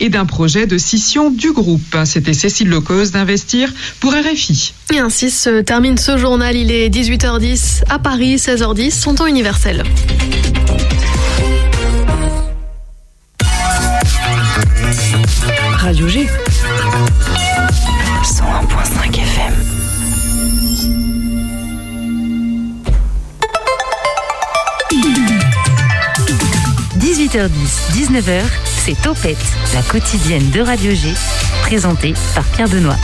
et d'un projet de scission du groupe. C'était Cécile Lecause d'Investir pour RFI. Et ainsi se termine ce journal. Il est 18h10 à Paris, 16h10, son temps universel. Radio G. 18h10, 19h, c'est Topette, la quotidienne de Radio G, présentée par Pierre Benoît.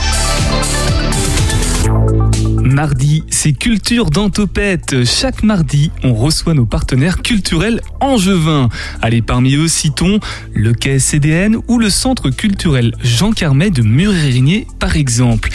Mardi, c'est Culture d'Antopette. Chaque mardi, on reçoit nos partenaires culturels angevins. Allez, parmi eux, citons le Quai ou le Centre culturel Jean Carmet de Murérigné, par exemple.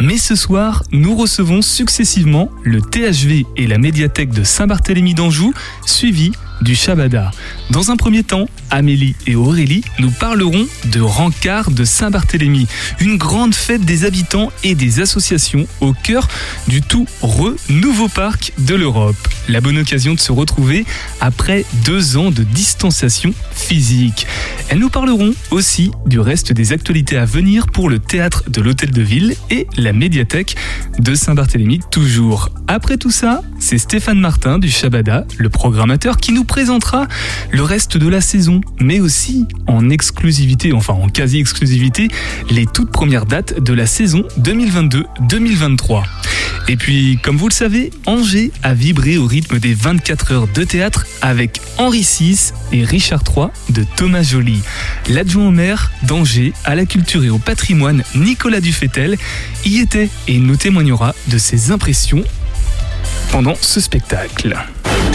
Mais ce soir, nous recevons successivement le THV et la médiathèque de Saint-Barthélemy d'Anjou, suivis du Shabada. Dans un premier temps, Amélie et Aurélie nous parleront de Rancard de Saint-Barthélemy, une grande fête des habitants et des associations au cœur du tout re-nouveau parc de l'Europe. La bonne occasion de se retrouver après deux ans de distanciation physique. Elles nous parleront aussi du reste des actualités à venir pour le théâtre de l'Hôtel de Ville et la médiathèque de Saint-Barthélemy toujours. Après tout ça, c'est Stéphane Martin du Shabada, le programmateur, qui nous présentera le reste de la saison, mais aussi en exclusivité, enfin en quasi-exclusivité, les toutes premières dates de la saison 2022-2023. Et puis, comme vous le savez, Angers a vibré au rythme des 24 heures de théâtre avec Henri VI et Richard III de Thomas Joly. L'adjoint au maire d'Angers à la culture et au patrimoine, Nicolas Dufetel, y était et nous témoignera de ses impressions pendant ce spectacle.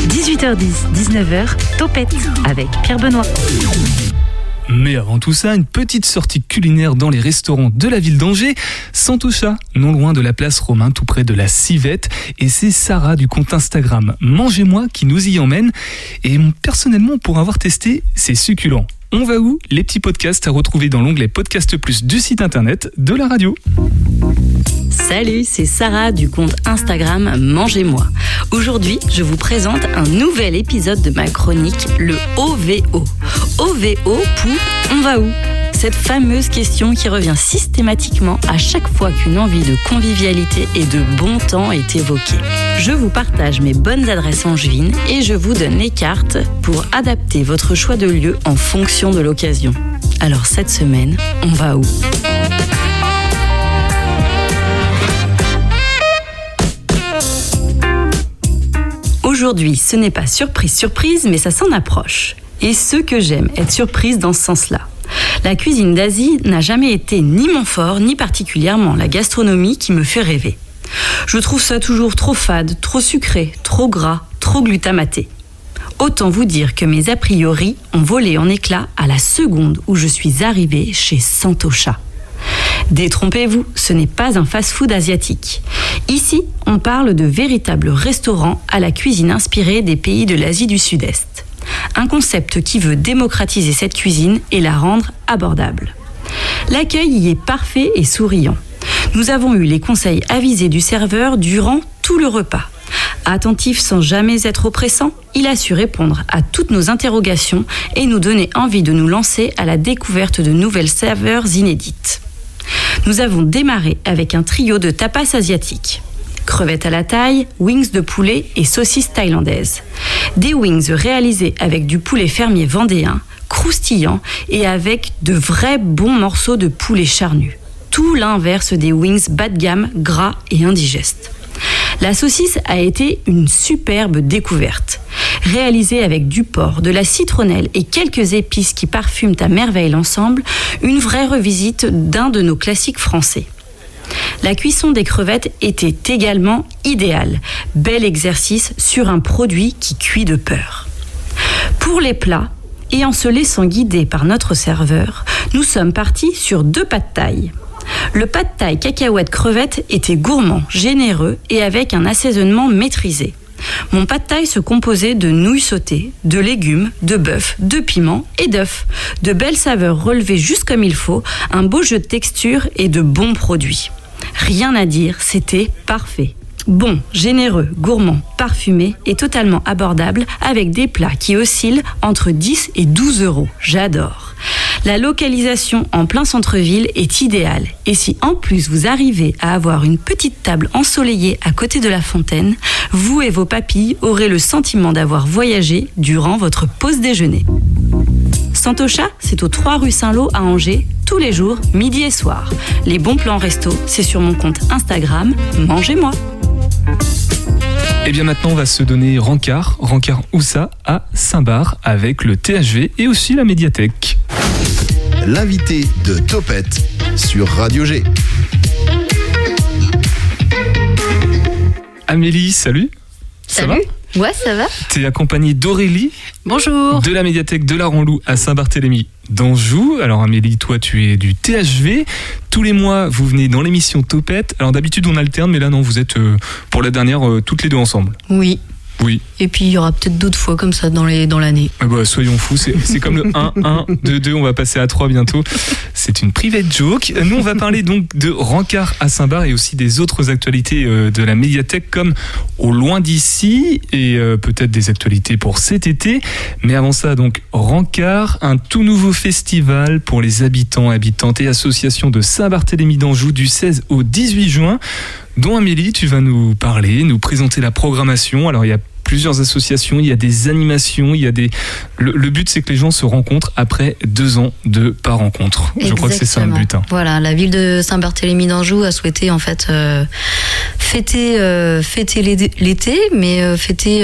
18h10, 19h, Topette avec Pierre Benoît. Mais avant tout ça, une petite sortie culinaire dans les restaurants de la ville d'Angers, Santoucha, non loin de la place Romain, tout près de la Civette. Et c'est Sarah du compte Instagram Mangez-moi qui nous y emmène. Et personnellement, pour avoir testé, c'est succulent. On va où? Les petits podcasts à retrouver dans l'onglet Podcast Plus du site internet de la radio. Salut, c'est Sarah du compte Instagram Mangez-moi. Aujourd'hui, je vous présente un nouvel épisode de ma chronique, le OVO. OVO pour On va où? Cette fameuse question qui revient systématiquement à chaque fois qu'une envie de convivialité et de bon temps est évoquée. Je vous partage mes bonnes adresses angevines et je vous donne les cartes pour adapter votre choix de lieu en fonction de l'occasion. Alors cette semaine, on va où? Aujourd'hui, ce n'est pas surprise surprise, mais ça s'en approche. Et ce que j'aime, être surprise dans ce sens-là. La cuisine d'Asie n'a jamais été ni mon fort, ni particulièrement la gastronomie qui me fait rêver. Je trouve ça toujours trop fade, trop sucré, trop gras, trop glutamaté. Autant vous dire que mes a priori ont volé en éclats à la seconde où je suis arrivée chez Santocha. Détrompez-vous, ce n'est pas un fast-food asiatique. Ici, on parle de véritables restaurants à la cuisine inspirée des pays de l'Asie du Sud-Est. Un concept qui veut démocratiser cette cuisine et la rendre abordable. L'accueil y est parfait et souriant. Nous avons eu les conseils avisés du serveur durant tout le repas. Attentif sans jamais être oppressant, il a su répondre à toutes nos interrogations et nous donner envie de nous lancer à la découverte de nouvelles saveurs inédites. Nous avons démarré avec un trio de tapas asiatiques crevettes à la taille, wings de poulet et saucisses thaïlandaises. Des wings réalisés avec du poulet fermier vendéen, croustillant et avec de vrais bons morceaux de poulet charnu. Tout l'inverse des wings bas de gamme, gras et indigestes. La saucisse a été une superbe découverte. Réalisée avec du porc, de la citronnelle et quelques épices qui parfument à merveille l'ensemble, une vraie revisite d'un de nos classiques français. La cuisson des crevettes était également idéale. Bel exercice sur un produit qui cuit de peur. Pour les plats, et en se laissant guider par notre serveur, nous sommes partis sur deux pas de. Le pas de taille cacahuète crevette était gourmand, généreux et avec un assaisonnement maîtrisé. Mon pas de taille se composait de nouilles sautées, de légumes, de bœuf, de piments et d'œufs. De belles saveurs relevées juste comme il faut, un beau jeu de texture et de bons produits. Rien à dire, c'était parfait. Bon, généreux, gourmand, parfumé et totalement abordable avec des plats qui oscillent entre 10 et 12 euros. J'adore. La localisation en plein centre-ville est idéale. Et si en plus vous arrivez à avoir une petite table ensoleillée à côté de la fontaine, vous et vos papilles aurez le sentiment d'avoir voyagé durant votre pause déjeuner. Santocha, c'est au 3 rue Saint-Lô à Angers, tous les jours, midi et soir. Les bons plans resto, c'est sur mon compte Instagram, mangez-moi. Et bien maintenant, on va se donner rencard, rencard où ça À Saint-Bar, avec le THV et aussi la médiathèque. L'invité de Topette sur Radio G. Amélie, salut Ça Salut. va? Ouais, ça va. T'es accompagnée d'Aurélie Bonjour. de la médiathèque de la Ranlou à Saint-Barthélemy d'Anjou. Alors Amélie, toi tu es du THV. Tous les mois, vous venez dans l'émission Topette. Alors d'habitude on alterne, mais là non, vous êtes euh, pour la dernière euh, toutes les deux ensemble. Oui. Oui. Et puis il y aura peut-être d'autres fois comme ça dans les dans l'année. Ah bah, soyons fous, c'est c'est comme le 1, 1, 2, 2, on va passer à 3 bientôt. C'est une private joke. Nous, on va parler donc de Rancard à Saint-Bar et aussi des autres actualités euh, de la médiathèque comme au loin d'ici et euh, peut-être des actualités pour cet été. Mais avant ça, donc Rancard, un tout nouveau festival pour les habitants, habitantes et associations de Saint-Barthélemy d'Anjou du 16 au 18 juin dont Amélie, tu vas nous parler, nous présenter la programmation. Alors il y a plusieurs associations, il y a des animations, il y a des. Le, but c'est que les gens se rencontrent après deux ans de pas rencontre. Je crois que c'est ça le but. hein. Voilà, la ville de Saint-Barthélemy d'Anjou a souhaité en fait euh, fêter euh, fêter l'été- mais euh, fêter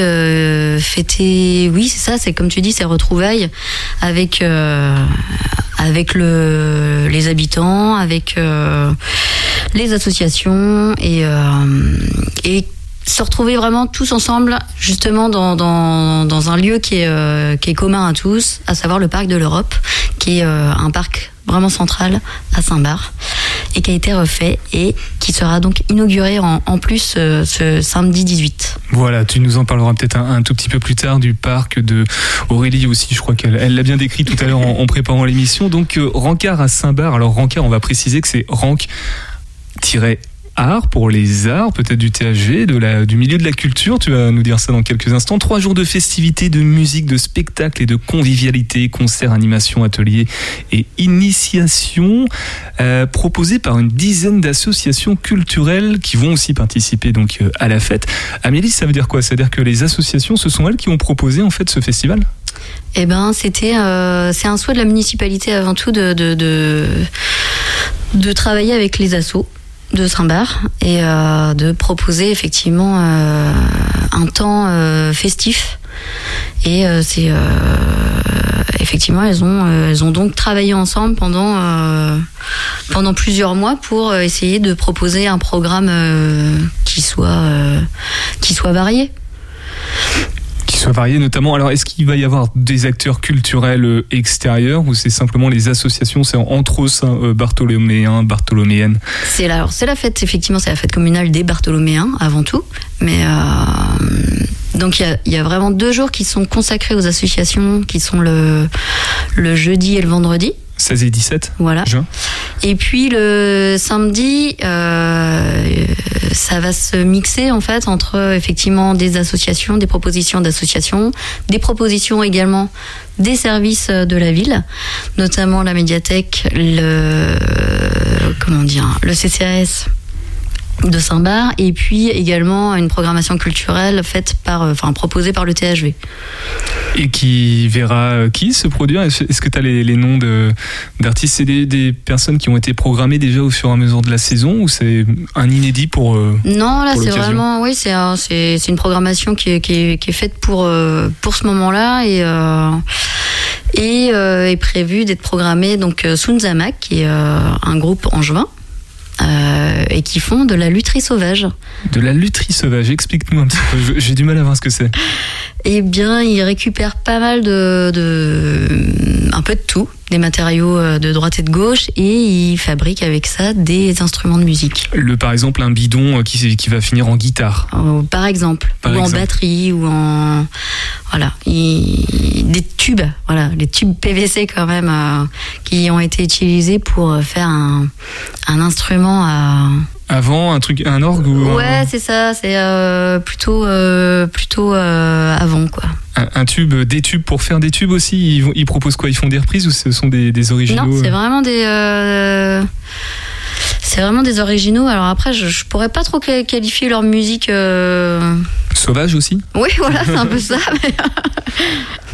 fêter oui c'est ça, c'est comme tu dis, c'est retrouvailles avec avec le les habitants, avec les associations et et se retrouver vraiment tous ensemble justement dans, dans, dans un lieu qui est, euh, qui est commun à tous, à savoir le parc de l'Europe, qui est euh, un parc vraiment central à Saint-Bar et qui a été refait et qui sera donc inauguré en, en plus euh, ce samedi 18. Voilà, tu nous en parleras peut-être un, un tout petit peu plus tard du parc de Aurélie aussi. Je crois qu'elle elle l'a bien décrit tout à l'heure en, préparant l'émission. Donc euh, Rancard à Saint-Bar. Alors Rancard, on va préciser que c'est ranc art pour les arts, peut-être du THV, du milieu de la culture. Tu vas nous dire ça dans quelques instants. Trois jours de festivités, de musique, de spectacle et de convivialité, concerts, animations, ateliers et initiations euh, proposés par une dizaine d'associations culturelles qui vont aussi participer donc euh, à la fête. Amélie, ça veut dire quoi? Ça veut dire que les associations, ce sont elles qui ont proposé en fait ce festival? Eh ben, c'était euh, c'est un souhait de la municipalité avant tout de, de, de travailler avec les assos de Saint-Bar et euh, de proposer effectivement euh, un temps euh, festif. Et c'est effectivement elles ont elles ont donc travaillé ensemble pendant pendant plusieurs mois pour essayer de proposer un programme qui soit qui soit varié. Soit varié notamment. Alors, est-ce qu'il va y avoir des acteurs culturels euh, extérieurs ou c'est simplement les associations? C'est entre eux hein, euh, bartholoméens, bartholoméennes C'est la, c'est la fête, effectivement, c'est la fête communale des Bartholoméens avant tout. Mais euh, donc il y y a vraiment deux jours qui sont consacrés aux associations, qui sont le, le jeudi et le vendredi. 16 et 17 Voilà. juin Et puis le samedi, euh, ça va se mixer en fait entre effectivement des associations, des propositions d'associations, des propositions également des services de la ville, notamment la médiathèque, le comment dire, le CCAS de Saint-Bar et puis également une programmation culturelle faite par enfin proposée par le THV. Et qui verra euh, qui se produire? Est-ce que tu as les, les noms de- d'artistes? C'est des, des personnes qui ont été programmées déjà au fur et à mesure de la saison ou c'est un inédit pour. euh, Non, là c'est vraiment, oui, c'est un- une programmation qui est, qui est, qui est faite pour euh, pour ce moment-là et euh, et euh, est prévue d'être programmée donc euh, Sunzamak qui est euh, un groupe juin. Euh, et qui font de la lutherie sauvage. de la lutherie sauvage Explique-nous un petit peu. J'ai du mal à voir ce que c'est. Eh bien, ils récupèrent pas mal de, de un peu de tout, des matériaux euh, de droite et de gauche, et ils fabriquent avec ça des instruments de musique. Le, par exemple, un bidon euh, qui, qui va finir en guitare. Euh, par exemple, Par ou exemple. en batterie, ou en voilà, il- des tubes, voilà, les tubes PVC quand même euh, qui ont été utilisés pour faire un, un instrument à, Avant, un truc, un orgue ou un- Ouais, c'est ça. C'est euh, plutôt, euh, plutôt euh, avant, quoi. un, un tube, des tubes pour faire des tubes aussi. Ils, ils proposent quoi? Ils font des reprises ou ce sont des, des originaux Non, c'est vraiment des. C'est vraiment des originaux. Alors après, je, je pourrais pas trop quali- qualifier leur musique. Sauvages aussi Oui, voilà, c'est un peu ça. Mais,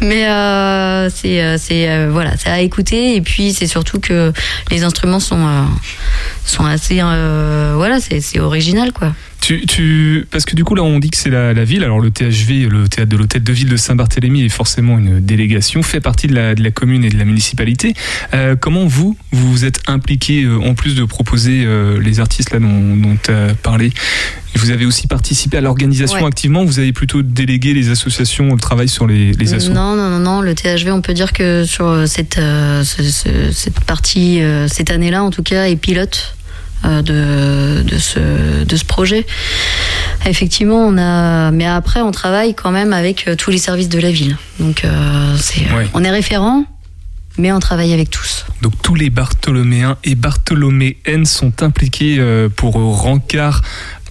mais, euh, c'est, euh, c'est, euh, voilà, c'est à écouter. Et puis, c'est surtout que les instruments sont, euh, sont assez, euh, voilà, c'est, c'est original, quoi. Tu, tu, parce que du coup là on dit que c'est la, la ville. Alors le THV, le théâtre de l'hôtel de ville de Saint-Barthélemy est forcément une délégation, fait partie de la, de la commune et de la municipalité. Euh, comment vous, vous vous êtes impliqué euh, en plus de proposer euh, les artistes là dont tu as parlé? Vous avez aussi participé à l'organisation Ouais. Vous avez plutôt délégué les associations, le travail sur les, les assos. Non, non, non, non. Le THV, on peut dire que sur euh, cette, euh, ce- ce- cette partie, euh, cette année-là, en tout cas, est pilote de, de, ce, de ce projet. Effectivement, on a. Mais après, on travaille quand même avec tous les services de la ville. Donc, euh, c'est, Ouais. on est référent, mais on travaille avec tous. Donc tous les Bartholoméens et Bartholoméennes sont impliqués pour Rancard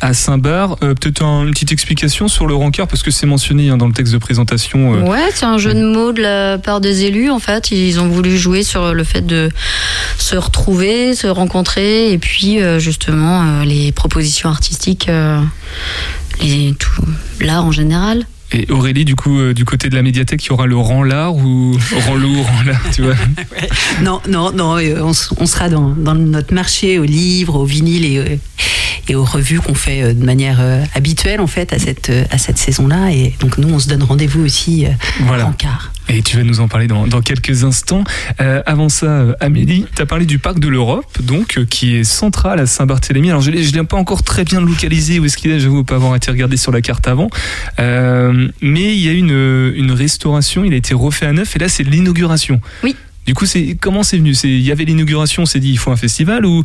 à Saint-Bar. Euh, Peut-être un- une petite explication sur le Rancard parce que c'est mentionné hein, dans le texte de présentation. euh, Ouais, c'est un jeu de mots de la part des élus. En fait, ils ont voulu jouer sur le fait de se retrouver, se rencontrer, et puis euh, justement euh, les propositions artistiques, euh, les tout l'art en général. Et Aurélie, du coup, euh, du côté de la médiathèque, il y aura le rang lard ou rang lourd, rang lard, tu vois? Non, non, non, euh, on, sera dans, dans notre marché aux livres, aux vinyles et, euh, et aux revues qu'on fait euh, de manière euh, habituelle en fait à cette, euh, à cette saison-là. Et donc nous, on se donne rendez-vous aussi Voilà. en quart. Et tu vas nous en parler dans, dans quelques instants. Euh, avant ça, Amélie, tu as parlé du parc de l'Europe, donc qui est central à Saint-Barthélemy. Alors je ne l'ai pas encore très bien localisé où est-ce qu'il est, j'avoue pas avoir été regardé sur la carte avant. Euh, mais il y a une, une restauration, il a été refait à neuf et là c'est l'inauguration. Oui. Du coup, c'est comment c'est venu? Il y avait l'inauguration, on s'est dit il faut un festival ou,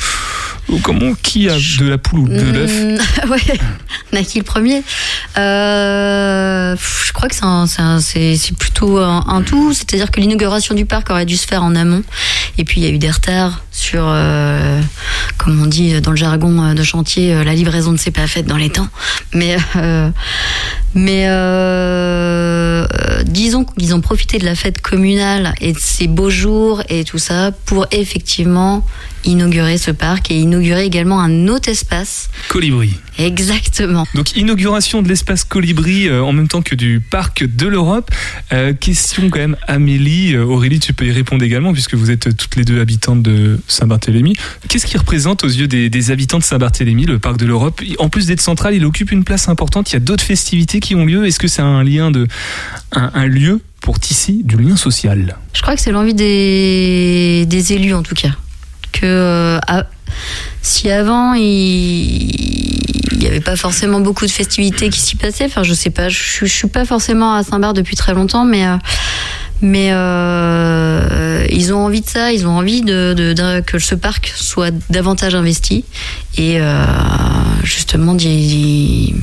ou comment qui a de la poule ou de l'œuf? Mm, ouais, on a qui le premier? Euh, Je crois que c'est plutôt un, un tout. C'est-à-dire que l'inauguration du parc aurait dû se faire en amont. Et puis il y a eu des retards sur, euh, comme on dit dans le jargon de chantier, euh, la livraison ne s'est pas faite dans les temps. Mais, euh, mais disons qu'ils ont profité de la fête communale et de ces beaux jours et tout ça pour effectivement inaugurer ce parc et inaugurer également un autre espace. Colibri. Exactement. Donc inauguration de l'espace Colibri euh, en même temps que du parc de l'Europe. Euh, question quand même Amélie, euh, Aurélie tu peux y répondre également puisque vous êtes toutes les deux habitantes de Saint-Barthélemy. Qu'est-ce qui représente aux yeux des, des habitants de Saint-Barthélemy le parc de l'Europe? En plus d'être central, il occupe une place importante. Il y a d'autres festivités qui ont lieu. Est-ce que c'est un lien de un, un lieu? Pour tisser du lien social Je crois que c'est l'envie des, élus en tout cas. Que euh, si avant il n'y avait pas forcément beaucoup de festivités qui s'y passaient, enfin je sais pas, je, je suis pas forcément à Saint-Bar depuis très longtemps, mais euh, mais euh, ils ont envie de ça, ils ont envie que ce parc soit davantage investi et justement d'y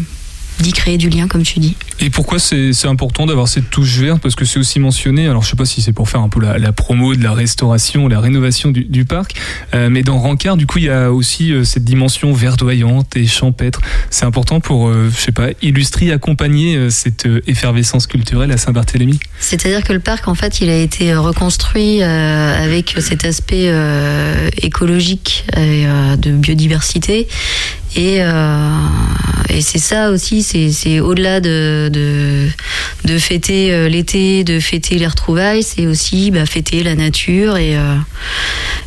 d'y créer du lien comme tu dis. Et pourquoi c'est important d'avoir cette touche verte? Parce que c'est aussi mentionné, alors je sais pas si c'est pour faire un peu la, la promo de la restauration, la rénovation du, du parc, euh, mais dans Rancard, du coup, il y a aussi euh, cette dimension verdoyante et champêtre. C'est important pour, euh, je sais pas, illustrer, accompagner euh, cette effervescence culturelle à Saint-Barthélemy. C'est-à-dire que le parc, en fait, il a été reconstruit avec cet aspect écologique et de biodiversité. Et, euh, et c'est ça aussi, c'est au-delà de, de, de fêter euh, l'été, de fêter les retrouvailles, c'est aussi bah, fêter la nature et, euh,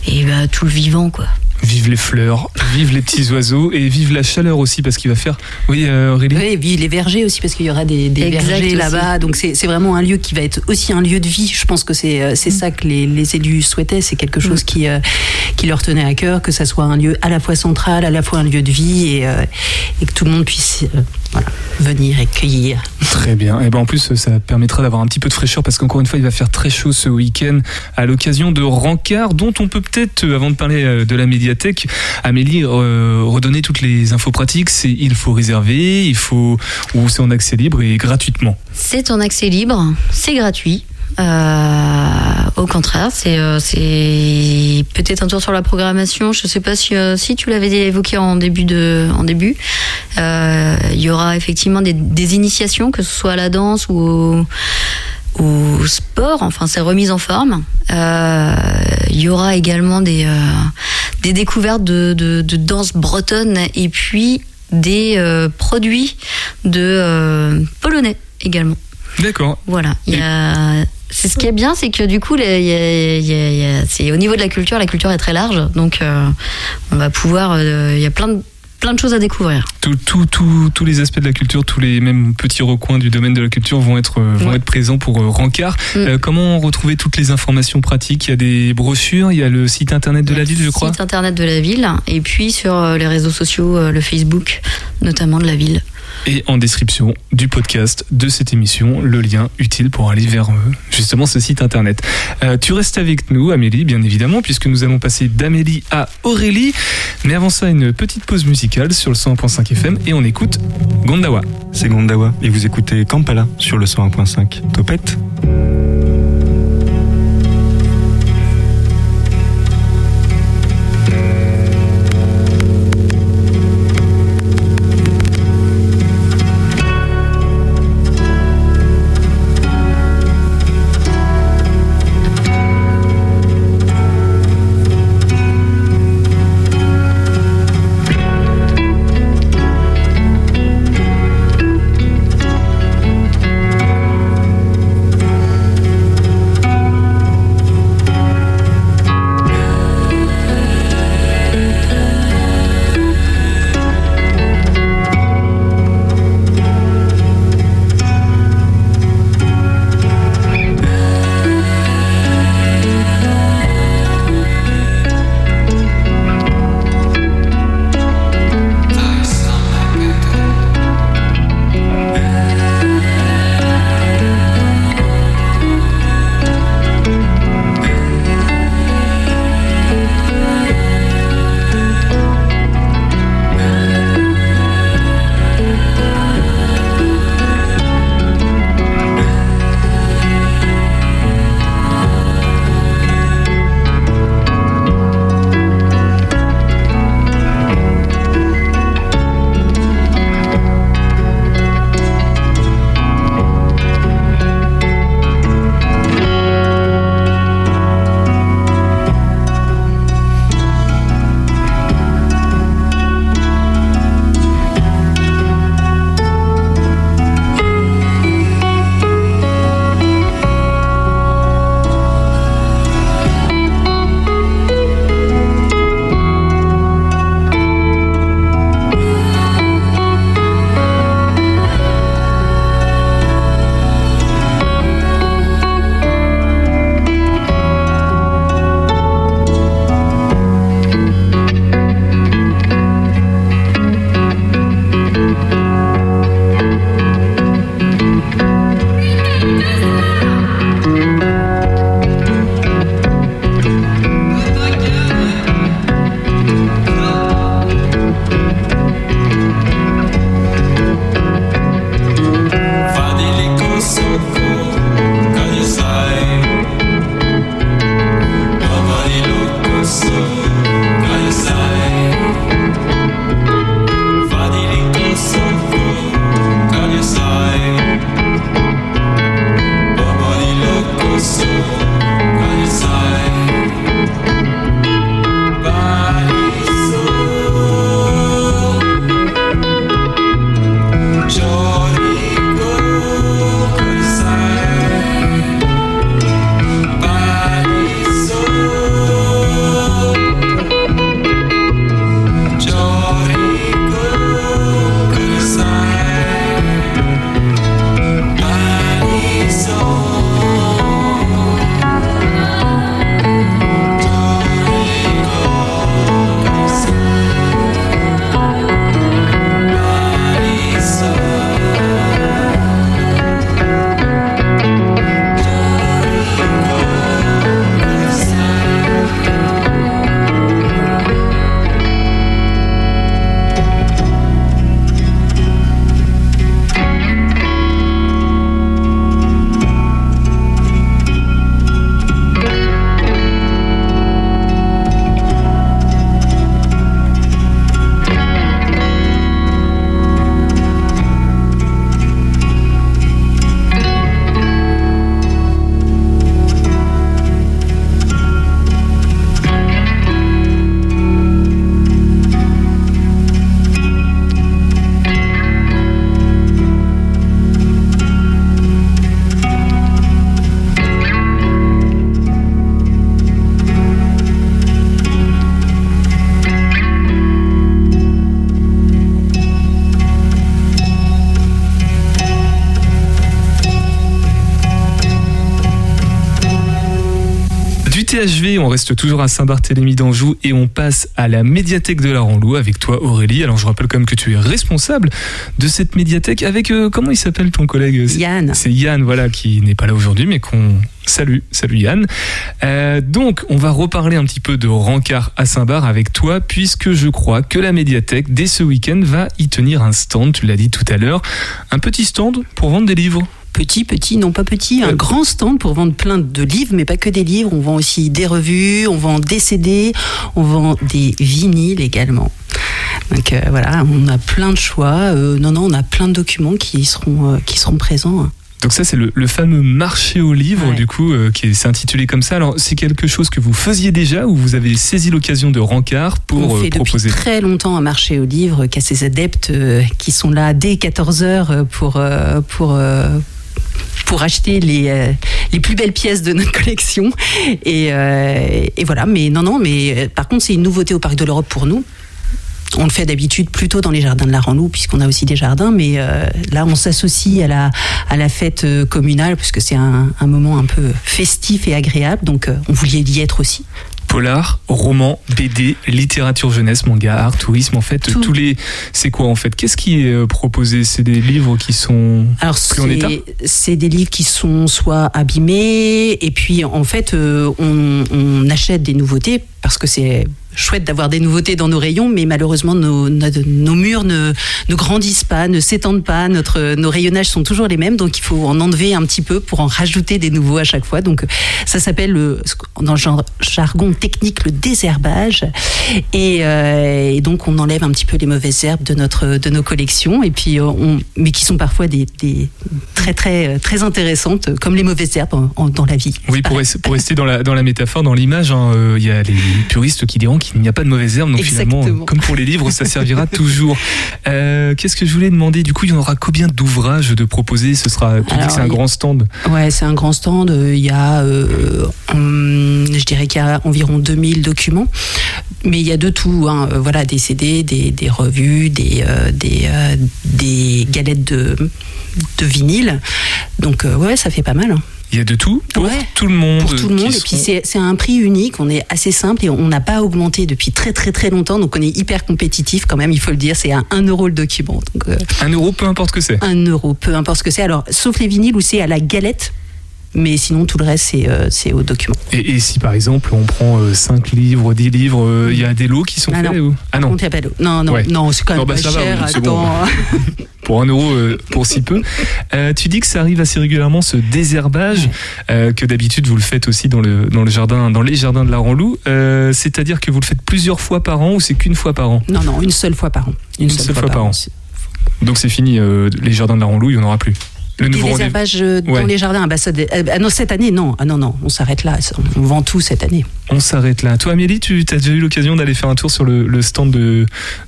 et bah, tout le vivant, quoi. Vive les fleurs, vive les petits oiseaux et vive la chaleur aussi parce qu'il va faire. Oui, Aurélie Oui, et puis les vergers aussi, parce qu'il y aura des, vergers là-bas. Donc c'est vraiment un lieu qui va être aussi un lieu de vie. Je pense que c'est c'est ça que les, les élus souhaitaient. C'est quelque chose qui, euh, qui leur tenait à cœur, que ça soit un lieu à la fois central, à la fois un lieu de vie et, euh, et que tout le monde puisse euh, voilà, venir et cueillir. Très bien. Et ben en plus, ça permettra d'avoir un petit peu de fraîcheur parce qu'encore une fois, il va faire très chaud ce week-end à l'occasion de Rancard, dont on peut peut-être, euh, avant de parler de la médiathèque, Amélie, euh, redonner toutes les infos pratiques. C'est il faut réserver, il faut ou c'est en accès libre et gratuitement. C'est en accès libre, c'est gratuit. Euh, au contraire, c'est euh, c'est peut-être un tour sur la programmation. Je sais pas si euh, si tu l'avais évoqué en début de en début. Il y aura effectivement des, des initiations, que ce soit à la danse ou au, au sport. Enfin, c'est remise en forme. Euh, Il y aura également des euh, des découvertes de, de, de danse bretonne et puis des euh, produits de polonais également. D'accord. Voilà. Il y a c'est ce qui est bien, c'est que du coup, c'est au niveau de la culture, la culture est très large, donc euh, on va pouvoir. euh, Il y a plein de plein de choses à découvrir. Tout- tout- tout- tous les aspects de la culture, tous les mêmes petits recoins du domaine de la culture vont être, euh, vont Ouais. être présents pour euh, Rancard. Mm. Euh, comment retrouver toutes les informations pratiques? Il y a des brochures, il y a le site internet de la ville, je crois. Site internet de la ville, et puis sur euh, les réseaux sociaux, euh, le Facebook, notamment de la ville. Et en description du podcast de cette émission, le lien utile pour aller vers euh, justement ce site internet. Euh, tu restes avec nous, Amélie, bien évidemment, puisque nous allons passer d'Amélie à Aurélie. Mais avant ça, une petite pause musicale sur le 101.5 FM et on écoute Gondawa. C'est Gondawa et vous écoutez Kampala sur le 101.5. Topette THV, on reste toujours à Saint-Barthélemy d'Anjou et on passe à la médiathèque de la Ranlou avec toi Aurélie. Alors je rappelle quand même que tu es responsable de cette médiathèque avec, euh, comment il s'appelle ton collègue? Yann. C'est Yann, voilà, qui n'est pas là aujourd'hui mais qu'on salue. Salut Yann. Euh, donc on va reparler un petit peu de Rancard à Saint-Bar avec toi puisque je crois que la médiathèque dès ce week-end va y tenir un stand, tu l'as dit tout à l'heure, un petit stand pour vendre des livres. Petit, petit, non pas petit, un Euh. grand stand pour vendre plein de livres, mais pas que des livres. On vend aussi des revues, on vend des CD, on vend des vinyles également. Donc euh, voilà, on a plein de choix. Euh, non, non, on a plein de documents qui seront, euh, qui seront présents. Donc ça c'est le, le fameux marché aux livres Ouais. du coup euh, qui est intitulé comme ça. Alors c'est quelque chose que vous faisiez déjà ou vous avez saisi l'occasion de Rancard pour on euh, fait proposer? depuis très longtemps un marché aux livres qui a ses adeptes euh, qui sont là dès 14 heures pour, euh, pour, euh, pour acheter les, euh, les plus belles pièces de notre collection. Et, euh, voilà, mais non, non, mais euh, par contre, c'est une nouveauté au Parc de l'Europe pour nous. On le fait d'habitude plutôt dans les jardins de la Ranlou, puisqu'on a aussi des jardins, mais là, on s'associe à la, à la fête communale, puisque c'est un, moment un peu festif et agréable, donc on voulait y être aussi. Polar, roman, BD, littérature jeunesse, manga, art, tourisme en fait Tout. tous les c'est quoi en fait? Qu'est-ce qui est euh, proposé? C'est des livres qui sont Alors Plus en état? c'est c'est des livres qui sont soit abîmés et puis en fait euh, on, on achète des nouveautés parce que c'est chouette d'avoir des nouveautés dans nos rayons, mais malheureusement nos, nos, nos murs ne, ne grandissent pas, ne s'étendent pas, notre, nos rayonnages sont toujours les mêmes, donc il faut en enlever un petit peu pour en rajouter des nouveaux à chaque fois. Donc ça s'appelle qu'on- dans le genre- jargon technique le désherbage, et, euh, et donc on enlève un petit peu les mauvaises herbes de notre de nos collections, et puis euh, on, mais qui sont parfois des, des très très très intéressantes, comme les mauvaises herbes en- en- dans la vie. oui pour, res- pour rester dans la, dans la métaphore, dans l'image, hein, euh, il y a les puristes qui diront qu'il n'y a pas de mauvaise herbe, donc finalement, Exactement. euh, comme pour les livres, ça servira toujours. Euh, Qu'est-ce que je voulais demander? Du coup, il y en aura combien d'ouvrages de proposer? Ce sera, tu dis Alors, que c'est un grand stand. Ouais, c'est un grand stand. euh, Il y a, euh, hum, je dirais qu'il y a environ 2000 documents, mais il y a de tout. hein. Voilà, des CD, des, des revues, des, euh, des, des galettes de, de vinyle. Donc ouais, ça fait pas mal. hein. Il y a de tout pour Ouais. tout le monde. Pour tout le monde. Et puis c'est un prix unique. On est assez simple et on n'a pas augmenté depuis très très très longtemps. Donc on est hyper compétitif quand même. Il faut le dire. C'est à 1 euro le document. Donc euh, un euro, peu importe que c'est. 1 euro, peu importe ce que c'est. Alors sauf les vinyles où c'est à la galette. Mais sinon, tout le reste, c'est euh, c'est au document. Et, et si par exemple on prend 5 livres, 10 livres, euh, il y a des lots qui sont Ah faits non. ou... Ah non, On t'appelle. Non, non, Ouais. non, c'est quand même Non, bah, pas ça va, cher. oui, bon. Pour un euro euh, pour si peu. Euh, tu dis que ça arrive assez régulièrement ce désherbage, euh, que d'habitude vous le faites aussi dans le, dans le jardin, dans les jardins de la Ranlou. Euh, C'est-à-dire que vous le faites plusieurs fois par an ou c'est qu'une fois par an? Non, non, une seule fois par an. Une seule fois par an. Donc c'est fini, euh, les jardins de la Ranlou, il n'y en aura plus. Le nouveau herbages euh, dans Ouais. les jardins, ah bah, ça dé- ah non, cette année, non. Ah non, non, on s'arrête là. On vend tout cette année. On s'arrête là. Toi Amélie, tu as déjà eu l'occasion d'aller faire un tour sur le, le stand de,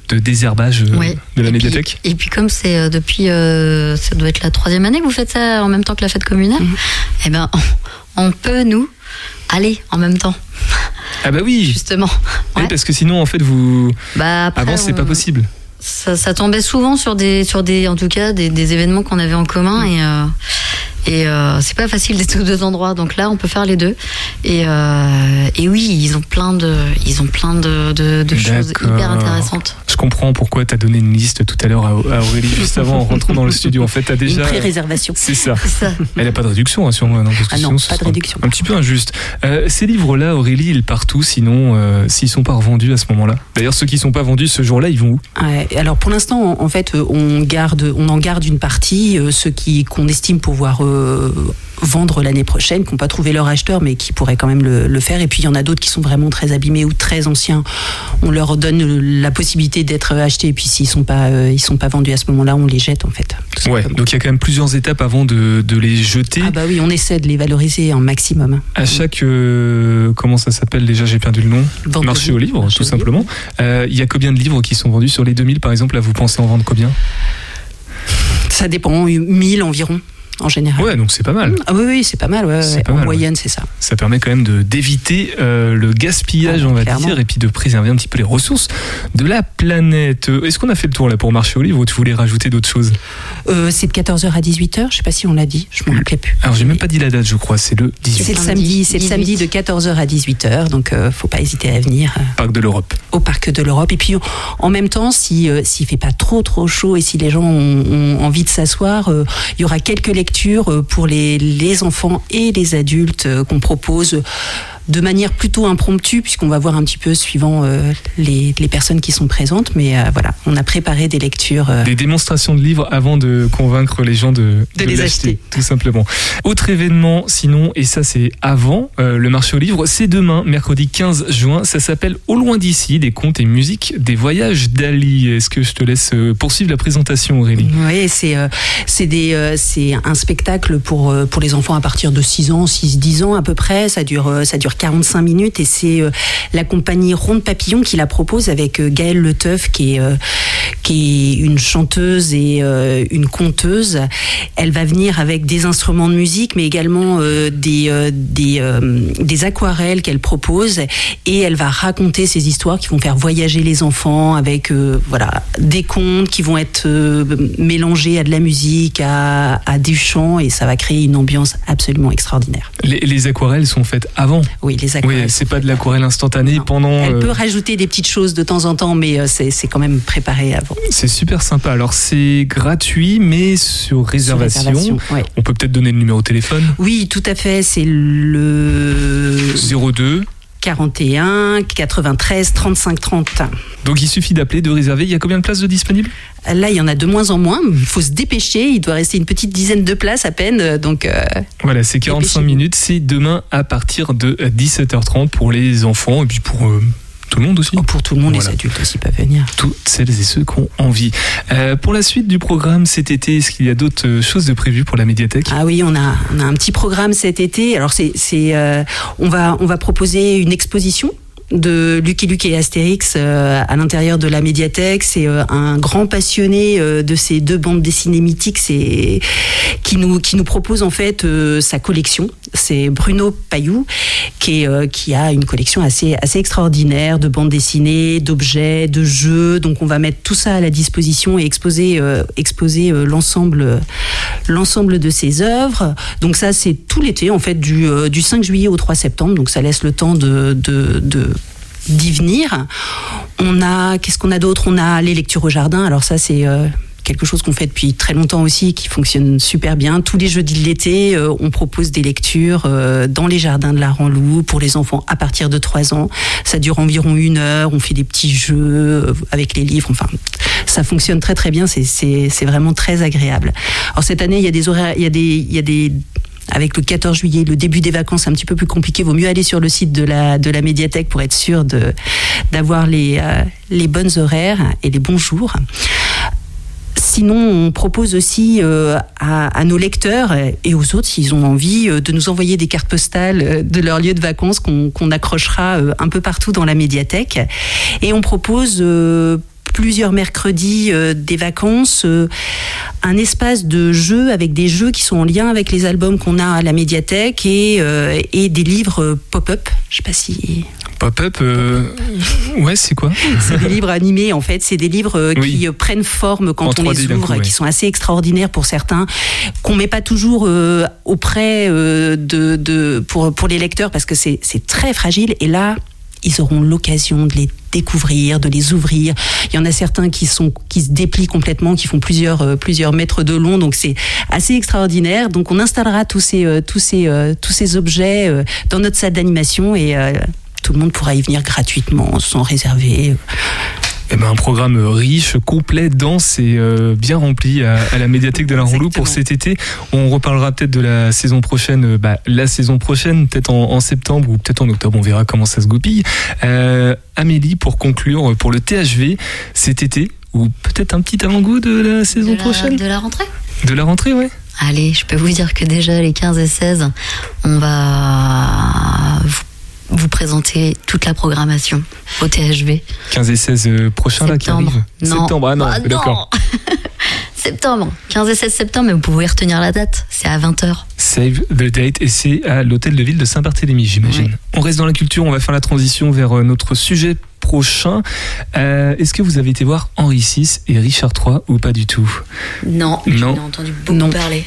de désherbage euh, Oui. de la Et puis- médiathèque? Et puis comme c'est euh, depuis, euh, ça doit être la troisième année que vous faites ça en même temps que la fête communale, Mhm. eh ben on, on peut nous aller en même temps, Ah bah oui, justement. Oui, Ouais. parce que sinon en fait vous... Bah après, Avant c'est pas possible. Ça, ça tombait souvent sur des, sur des, en tout cas, des, des événements qu'on avait en commun et euh, et euh, c'est pas facile d'être aux deux endroits. Donc là, on peut faire les deux. Et euh, et oui, ils ont plein de, ils ont plein de, de, de choses hyper intéressantes. Je comprends pourquoi tu as donné une liste tout à l'heure à, à Aurélie juste avant en rentrant dans le studio. En fait, tu as Une déjà. pré-réservation. C'est ça. C'est ça. Elle n'a pas de réduction, sûrement. Non, parce que Ah non, sinon, pas de réduction. Un petit peu injuste. Euh, ces livres-là, Aurélie, ils partent où sinon, euh, s'ils sont pas revendus à ce moment-là? D'ailleurs, ceux qui sont pas vendus ce jour-là, ils vont où? Ouais, alors pour l'instant, en, fait, on garde, on en garde une partie, euh, ceux qui qu'on estime pouvoir euh, vendre l'année prochaine, qui n'ont pas trouvé leur acheteur, mais qui pourraient quand même le, le faire. Et puis il y en a d'autres qui sont vraiment très abîmés ou très anciens. On leur donne la possibilité d'être achetés. Et puis s'ils sont pas, euh, ils sont pas vendus à ce moment-là, on les jette en fait. Ouais, donc il y a quand même plusieurs étapes avant de, de les jeter. Ah bah oui, on essaie de les valoriser un maximum. À chaque. euh, comment ça s'appelle déjà J'ai perdu le nom. Vendredi. Marché aux livres, Marché tout simplement. Euh, Il y a combien de livres qui sont vendus sur les 2000 par exemple? Là, vous pensez en vendre combien? Ça dépend, 1000 environ. En général. Ouais, donc c'est pas mal. Ah oui, oui, c'est pas mal. ouais, C'est ouais. pas en mal, moyenne, c'est ça. Ça permet quand même de d'éviter euh, le gaspillage, Ah, on va clairement. dire, et puis de préserver un petit peu les ressources de la planète. Euh, Est-ce qu'on a fait le tour là pour marcher au livre ou tu voulais rajouter d'autres choses Euh, c'est de 14h à 18h, je sais pas si on l'a dit, je m'en rappelais plus. Alors j'ai même pas dit la date, je crois. C'est le 18 C'est le Samedi, c'est le 18. samedi de 14h à 18h, donc euh, faut pas hésiter à venir euh, Parc de l'Europe. au parc de l'Europe. Et puis en même temps, si euh, s'il fait pas trop trop chaud et si les gens ont, ont envie de s'asseoir, euh, il y aura quelques lectures euh, pour les, enfants et les adultes euh, qu'on propose de manière plutôt impromptue, puisqu'on va voir un petit peu suivant euh, les, les personnes qui sont présentes. Mais euh, voilà, on a préparé des lectures. euh, Des démonstrations de livres avant de convaincre les gens de, De les acheter. tout simplement. Autre événement, sinon, et ça c'est avant le marché au livre, c'est demain, mercredi 15 juin. Ça s'appelle Au loin d'ici, des contes et musiques des voyages d'Ali. Est-ce que je te laisse poursuivre la présentation, Aurélie? Oui, c'est c'est un spectacle pour pour les enfants à partir de 6 ans, 6 10 ans à peu près, ça dure ça dure 45 minutes et c'est euh, la compagnie Ronde Papillon qui la propose avec euh, Gaëlle Le Teuf qui est euh, qui est une chanteuse et une conteuse. Elle va venir avec des instruments de musique mais également des des aquarelles qu'elle propose et elle va raconter ces histoires qui vont faire voyager les enfants avec voilà des contes qui vont être mélangés à de la musique, à, à du chant et ça va créer une ambiance absolument extraordinaire. les aquarelles sont faites avant. Oui, les Oui, aquarelles. c'est pas de l'aquarelle instantanée Non. pendant. Elle euh, peut rajouter des petites choses de temps en temps, mais euh, c'est c'est quand même préparé avant. C'est super sympa. Alors c'est gratuit, mais sur réservation. Sur réservation, ouais. On peut peut-être donner le numéro de téléphone. Oui, tout à fait. C'est le 02. 41 93 35 30. Donc il suffit d'appeler, de réserver. Il y a combien de places de disponibles? Là, il y en a de moins en moins. Il faut se dépêcher. Il doit rester une petite dizaine de places à peine. Donc, euh, Voilà, c'est 45 Dépêchez-vous. minutes. C'est demain à partir de 17h30 pour les enfants et puis pour euh, tout le monde aussi. oh, pour tout le monde, Voilà. les adultes aussi peuvent venir. Toutes celles et ceux qui ont envie. Euh, pour la suite du programme cet été, est-ce qu'il y a d'autres euh, choses de prévues pour la médiathèque? Ah oui, on a, on a un petit programme cet été. Alors c'est, c'est, euh, on va, on va proposer une exposition de Lucky Luke et Astérix euh, à l'intérieur de la médiathèque. C'est euh, un grand passionné euh, de ces deux bandes dessinées mythiques, c'est qui nous qui nous propose en fait sa collection. C'est Bruno Payou qui qui a une collection assez assez extraordinaire de bandes dessinées, d'objets, de jeux. Donc on va mettre tout ça à la disposition et exposer exposer l'ensemble l'ensemble de ses œuvres. Donc ça c'est tout l'été en fait du du 5 juillet au 3 septembre. Donc ça laisse le temps de, de d'y venir. On a, qu'est-ce qu'on a d'autre? On a les lectures au jardin. Alors ça, c'est euh, quelque chose qu'on fait depuis très longtemps aussi, qui fonctionne super bien. Tous les jeudis de l'été, euh, on propose des lectures euh, dans les jardins de la Ranlou pour les enfants à partir de 3 ans. Ça dure environ une heure. On fait des petits jeux avec les livres. Enfin, ça fonctionne très très bien. C'est vraiment très agréable. Alors cette année, il y a des horaires, il y a des, il y a des avec le 14 juillet, le début des vacances, un petit peu plus compliqué. Vaut mieux aller sur le site de la, de la médiathèque pour être sûr d'avoir les, euh, les bonnes horaires et les bons jours. Sinon, on propose aussi euh, à, nos lecteurs et aux autres, s'ils ont envie, euh, de nous envoyer des cartes postales euh, de leur lieu de vacances qu'on qu'on accrochera un peu partout dans la médiathèque. Et on propose plusieurs mercredis euh, des vacances euh, un espace de jeu avec des jeux qui sont en lien avec les albums qu'on a à la médiathèque et, euh, et des livres pop-up. Je sais pas si Pop-up, ouais, c'est quoi c'est des livres animés en fait, c'est des livres Oui. qui prennent forme quand En on 3D les ouvre, coup, ouais. qui sont assez extraordinaires pour certains, qu'on met pas toujours auprès de, de pour pour les lecteurs parce que c'est c'est très fragile et là ils auront l'occasion de les découvrir, de les ouvrir. Il y en a certains qui sont qui se déplient complètement, qui font plusieurs euh, plusieurs mètres de long, donc c'est assez extraordinaire. Donc on installera tous ces euh, tous ces euh, tous ces objets dans notre salle d'animation et tout le monde pourra y venir gratuitement, sans réserver. Eh ben, un programme riche, complet, dense et euh, bien rempli à, à la médiathèque de la Ronlou pour cet été. On reparlera peut-être de la saison prochaine, euh, bah, la saison prochaine, peut-être en, en septembre ou peut-être en octobre, on verra comment ça se goupille. Euh, Amélie, pour conclure, pour le THV cet été, ou peut-être un petit avant-goût de la saison de, la, prochaine de la rentrée. De la rentrée, ouais. Allez, je peux vous dire que déjà les 15 et 16, on va vous, vous présenter toute la programmation au THV. 15 et 16 euh, prochains là qui arrivent. Non. Septembre, ah non, Bah non. d'accord. septembre. 15 et 16 septembre, mais vous pouvez retenir la date. C'est à 20h. Save the date et c'est à l'hôtel de ville de Saint-Barthélemy, j'imagine. On reste dans la culture, on va faire la transition vers euh, notre sujet prochain. Euh, Est-ce que vous avez été voir Henri VI et Richard III ou pas du tout? Non, Non. j'en ai entendu beaucoup Non. parler.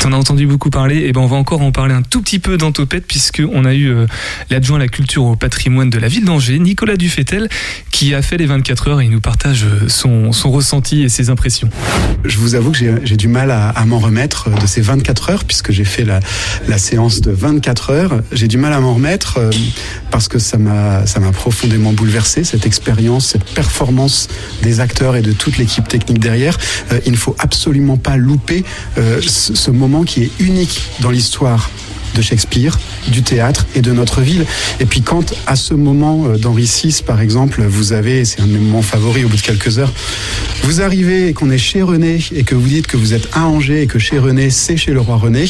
T'en as entendu beaucoup parler, et ben on va encore en parler un tout petit peu dans Topette, puisque on a eu euh, l'adjoint à la culture au patrimoine de la ville d'Angers, Nicolas Dufetel, qui a fait les 24 heures et il nous partage euh, son, son ressenti et ses impressions. Je vous avoue que j'ai j'ai du mal à, à m'en remettre de ces 24 heures, puisque j'ai fait la, la séance de 24 heures. J'ai du mal à m'en remettre euh, parce que ça m'a ça m'a profondément bouleversé, cette expérience, cette performance des acteurs et de toute l'équipe technique derrière. Euh, il ne faut absolument pas louper euh, ce, ce moment qui est unique dans l'histoire de Shakespeare, du théâtre et de notre ville. Et puis quand à ce moment euh, d'Henri VI, par exemple, vous avez, c'est un de mes moments favoris au bout de quelques heures, vous arrivez et qu'on est chez René et que vous dites que vous êtes à Angers et que chez René, c'est chez le roi René,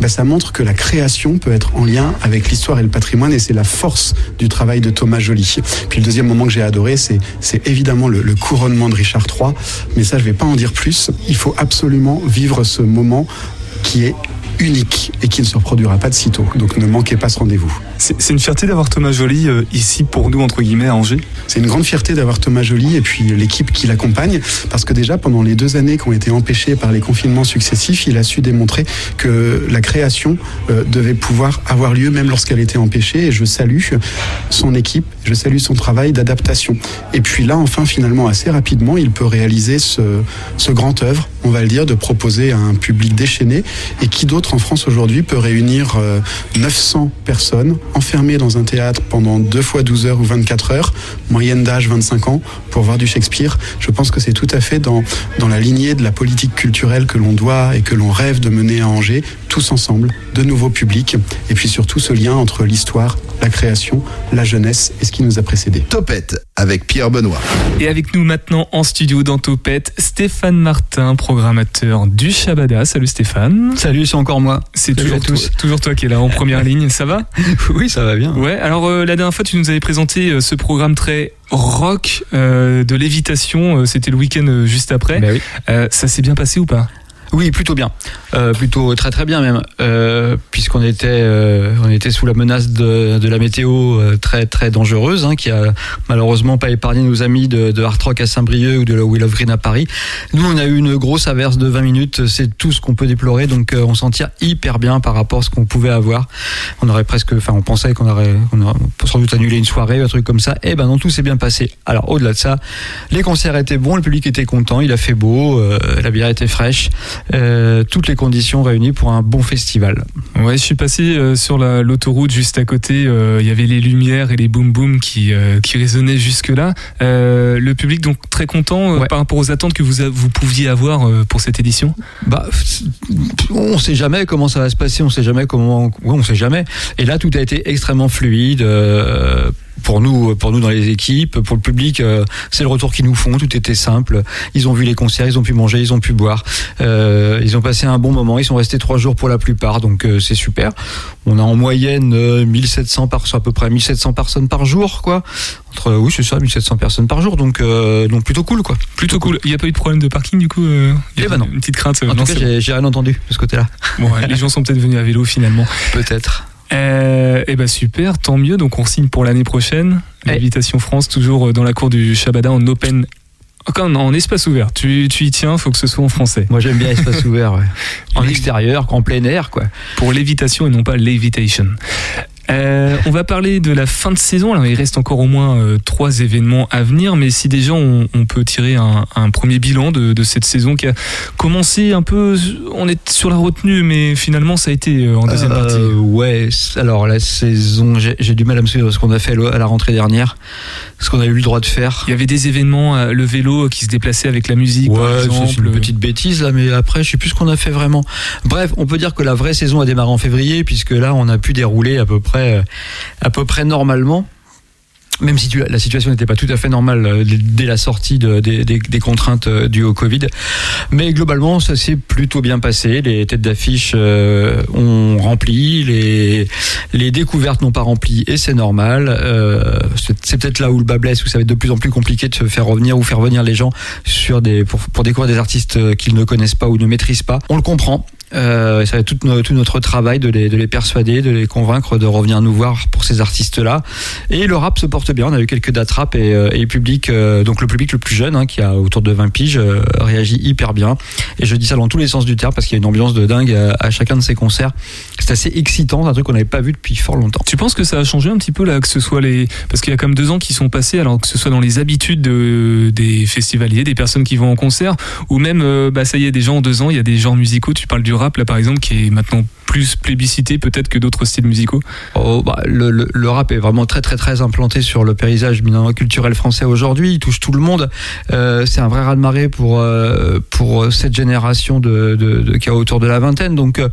ben ça montre que la création peut être en lien avec l'histoire et le patrimoine et c'est la force du travail de Thomas Joly. Puis le deuxième moment que j'ai adoré, c'est, évidemment le, le couronnement de Richard III, mais ça je vais pas en dire plus. Il faut absolument vivre ce moment qui est unique et qui ne se reproduira pas de sitôt. Donc ne manquez pas ce rendez-vous. C'est une fierté d'avoir Thomas Joly euh, ici pour nous, entre guillemets, à Angers? C'est une grande fierté d'avoir Thomas Joly et puis l'équipe qui l'accompagne, parce que déjà pendant les deux années qui ont été empêchées par les confinements successifs, il a su démontrer que la création euh, devait pouvoir avoir lieu même lorsqu'elle était empêchée. Et je salue son équipe, je salue son travail d'adaptation. Et puis là, enfin, finalement, assez rapidement, il peut réaliser ce, ce grand œuvre, on va le dire, de proposer à un public déchaîné. Et qui d'autre en France aujourd'hui peut réunir euh, 900 personnes enfermées dans un théâtre pendant deux fois 12 heures ou 24 heures, moyenne d'âge 25 ans, pour voir du Shakespeare. Je pense que c'est tout à fait dans, dans la lignée de la politique culturelle que l'on doit et que l'on rêve de mener à Angers, tous ensemble, de nouveaux publics, et puis surtout ce lien entre l'histoire, la création, la jeunesse et ce qui nous a précédés. Topette avec Pierre Benoît. Et avec nous maintenant en studio dans Topette, Stéphane Martin, programmateur du Shabada. Salut Stéphane. Salut, c'est encore moi. C'est toujours, tous. Toi, toujours toi qui es là en première ligne, ça va Oui, ça va bien. Ouais, alors euh, la dernière fois tu nous avais présenté euh, ce programme très rock euh, de lévitation, c'était le week-end juste après. Bah oui. Ça s'est bien passé ou pas? Oui, plutôt bien. Euh, plutôt très très bien même, euh, puisqu'on était euh, on était sous la menace de, de la météo euh, très très dangereuse, hein, qui a malheureusement pas épargné nos amis de, de Hard Rock à Saint-Brieuc ou de la Will of Green à Paris. Nous, on a eu une grosse averse de 20 minutes, c'est tout ce qu'on peut déplorer, donc euh, on s'en tire hyper bien par rapport à ce qu'on pouvait avoir. On aurait presque, enfin, on pensait qu'on aurait, aurait sans doute annulé une soirée, un truc comme ça. Et ben non, tout s'est bien passé. Alors au-delà de ça, les concerts étaient bons, le public était content, il a fait beau, euh, la bière était fraîche, euh, toutes les conditions réunies pour un bon festival. Ouais, je suis passé euh, sur la- l'autoroute juste à côté. euh, Il y avait les lumières et les boum boum qui, qui résonnaient jusque là. Euh, le public donc très content Ouais. par rapport aux attentes que vous a- vous pouviez avoir pour cette édition? Bah, on sait jamais comment ça va se passer, on sait jamais comment, ouais, on sait jamais. Et là, tout a été extrêmement fluide. Pour nous, pour nous dans les équipes, pour le public, euh, c'est le retour qu'ils nous font. Tout était simple. Ils ont vu les concerts, ils ont pu manger, ils ont pu boire. Euh, ils ont passé un bon moment. Ils sont restés trois jours pour la plupart, donc euh, c'est super. On a en moyenne euh, 1700 par, à peu près 1700 personnes par jour, quoi. Entre, oui, c'est ça, 1700 personnes par jour, donc euh, donc plutôt cool, quoi. Plutôt cool. Il n'y a pas eu de problème de parking du coup euh, il y a Eh ben non. Une petite crainte. En non, tout cas, j'ai j'ai rien entendu de ce côté-là. bon. Ouais, les gens sont peut-être venus à vélo finalement. Peut-être. Euh, eh ben super, tant mieux. Donc on signe pour l'année prochaine. L'invitation France, toujours euh, dans la cour du Shabada en open. Encore en espace ouvert. Tu, tu y tiens, faut que ce soit en français. Moi, j'aime bien espace ouvert, ouais. En extérieur, en plein air, quoi. Pour lévitation et non pas levitation. Euh, on va parler de la fin de saison. Alors, il reste encore au moins euh, trois événements à venir, mais si déjà on, on peut tirer un, un premier bilan de, de cette saison qui a commencé un peu, on est sur la retenue, mais finalement ça a été euh, en deuxième Euh, partie. Ouais, alors la saison, j'ai du mal à me suivre ce qu'on a fait à la rentrée dernière, ce qu'on a eu le droit de faire. Il y avait des événements, le vélo qui se déplaçait avec la musique, par Ouais, exemple. c'est une petite bêtise là, mais après, je sais plus ce qu'on a fait vraiment. Bref, on peut dire que la vraie saison a démarré en février, puisque là, on a pu dérouler à peu près, euh, à peu près normalement. même si la situation n'était pas tout à fait normale euh, dès la sortie de- des, contraintes euh, dues au Covid. Mais globalement, ça s'est plutôt bien passé. Les têtes d'affiche ont rempli, les, découvertes n'ont pas rempli et c'est normal. C'est peut-être là où le bas blesse, où ça va être de plus en plus compliqué de se faire revenir ou faire venir les gens pour, pour découvrir des artistes qu'ils ne connaissent pas ou ne maîtrisent pas. On le comprend. Euh, ça va être tout, no- tout notre travail de les, de les persuader, de les convaincre de revenir nous voir pour ces artistes-là. Et le rap se porte bien. On a eu quelques dates rap et, euh, et le public, euh, donc le public le plus jeune, hein, qui a autour de 20 piges, euh, réagit hyper bien. Et je dis ça dans tous les sens du terme parce qu'il y a une ambiance de dingue à, chacun de ces concerts. C'est assez excitant, c'est un truc qu'on n'avait pas vu depuis fort longtemps. Tu penses que ça a changé un petit peu là, que ce soit les. Parce qu'il y a comme deux ans qui sont passés, alors que ce soit dans les habitudes de- des festivaliers, des personnes qui vont en concert, ou même, bah ça y est, des gens en deux ans, il y a des genres musicaux, tu parles du rap là par exemple, qui est maintenant plus plébiscité peut-être que d'autres styles musicaux. Oh, bah, le, le- rap est vraiment très très très implanté sur le paysage culturel français aujourd'hui. Il touche tout le monde. Euh, c'est un vrai raz-de-marée pour euh, pour cette génération de, de, de qui a autour de la vingtaine. Donc euh,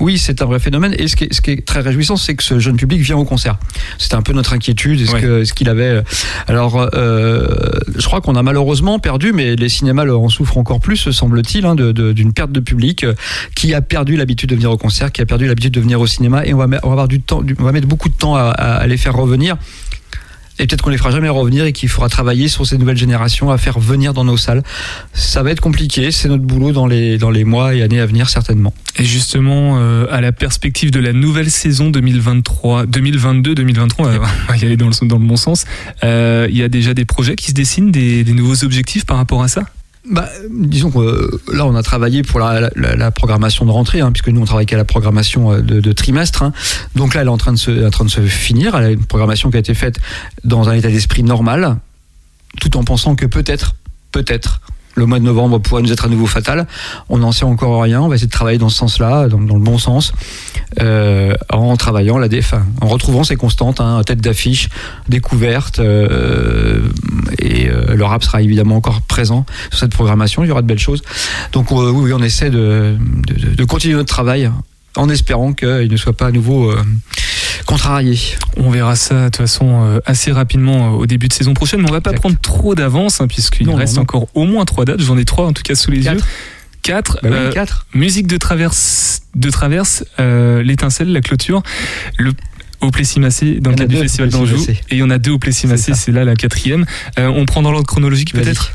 oui, c'est un vrai phénomène. Et ce qui est, ce qui est très réjouissant, c'est que ce jeune public vient au concert. C'était un peu notre inquiétude. Est-ce Ouais. qu'il avait Alors, euh, je crois qu'on a malheureusement perdu, mais les cinémas en souffrent encore plus, semble-t-il, hein, d'une perte de public euh, qui a perdu l'habitude de venir au concert, qui a perdu l'habitude de venir au cinéma, et on va, on va avoir du temps, on va mettre beaucoup de temps à, à- à les faire revenir. Et peut-être qu'on les fera jamais revenir et qu'il faudra travailler sur ces nouvelles générations à faire venir dans nos salles. Ça va être compliqué, c'est notre boulot dans les, dans les mois et années à venir certainement. Et justement, euh, à la perspective de la nouvelle saison 2023, 2022-2023, on va- on va y aller dans le, dans le bon sens, euh, il y a déjà des projets qui se dessinent, des, des nouveaux objectifs par rapport à ça? Bah, disons que euh, là, on a travaillé pour la, la- la programmation de rentrée, hein, puisque nous, on travaille qu'à la programmation euh, de, trimestre. hein. Donc là, elle est en train, de se, en train de se finir. Elle a une programmation qui a été faite dans un état d'esprit normal, tout en pensant que peut-être, peut-être, le mois de novembre pourrait nous être à nouveau fatal. On n'en sait encore rien. On va essayer de travailler dans ce sens-là, dans, le bon sens, euh, en travaillant la déf, en retrouvant ces constantes, hein, tête d'affiche, découverte, euh, et euh, le rap sera évidemment encore présent sur cette programmation. Il y aura de belles choses. Donc euh, oui, oui, on essaie de, de, de continuer notre travail en espérant qu'il ne soit pas à nouveau euh, contrarié. On verra ça de toute façon euh, assez rapidement euh, au début de saison prochaine, mais on va pas Exact. prendre trop d'avance hein, puisqu'il Non, reste non, non. encore au moins trois dates. J'en ai trois en tout cas sous les Quatre. yeux. Quatre. Bah oui, Euh, quatre. musique de traverse, de traverse, euh, l'étincelle, la clôture, le au Plessis-Massé dans le cadre du festival d'Anjou et il y en a deux au Plessis-Massé, C'est là la quatrième. Euh, on prend dans l'ordre chronologique Vas-y. peut-être?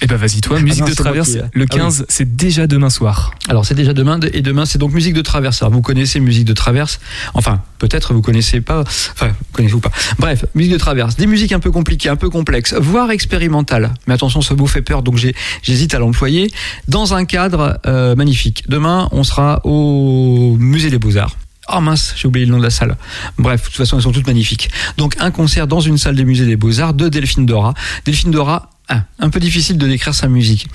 Eh ben vas-y toi, musique non, de traverse, qui, le ah oui. 15, c'est déjà demain soir. Alors c'est déjà demain et demain c'est donc musique de traverse. Alors vous connaissez musique de traverse. Enfin peut-être vous connaissez pas. Enfin vous connaissez ou pas. Bref musique de traverse. Des musiques un peu compliquées, un peu complexes, voire expérimentales. Mais attention ce mot fait peur donc j'hésite à l'employer dans un cadre euh, magnifique. Demain on sera au musée des beaux arts. Oh mince, j'ai oublié le nom de la salle. Bref, de toute façon, elles sont toutes magnifiques. Donc, un concert dans une salle des musées des Beaux-Arts de Delphine Dora. Delphine Dora, ah, un peu difficile de décrire sa musique.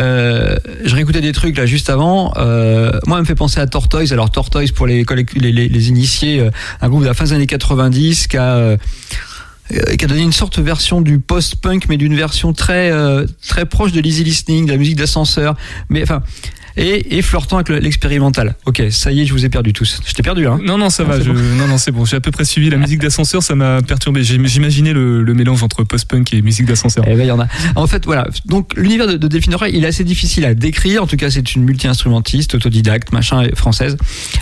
Euh, je réécoutais des trucs là juste avant. Euh, moi, elle me fait penser à Tortoise. Alors, Tortoise, pour les, les, les, les initiés, euh, un groupe de la fin des années 90 qui a. euh, qui a donné une sorte de version du post-punk, mais d'une version très euh, très proche de l'easy listening, de la musique d'ascenseur, mais enfin et, et flirtant avec le- l'expérimental. Ok, ça y est, je vous ai perdu tous. Je t'ai perdu, hein Non non ça Ah, va, c'est je- bon. non non c'est bon, j'ai à peu près suivi la musique d'ascenseur, ça m'a perturbé. J'imaginais le, le mélange entre post-punk et musique d'ascenseur. Eh ben, il y en a. En fait, voilà. Donc, l'univers de, de Delphine il est assez difficile à décrire. En tout cas, c'est une multi-instrumentiste, autodidacte, machin, française.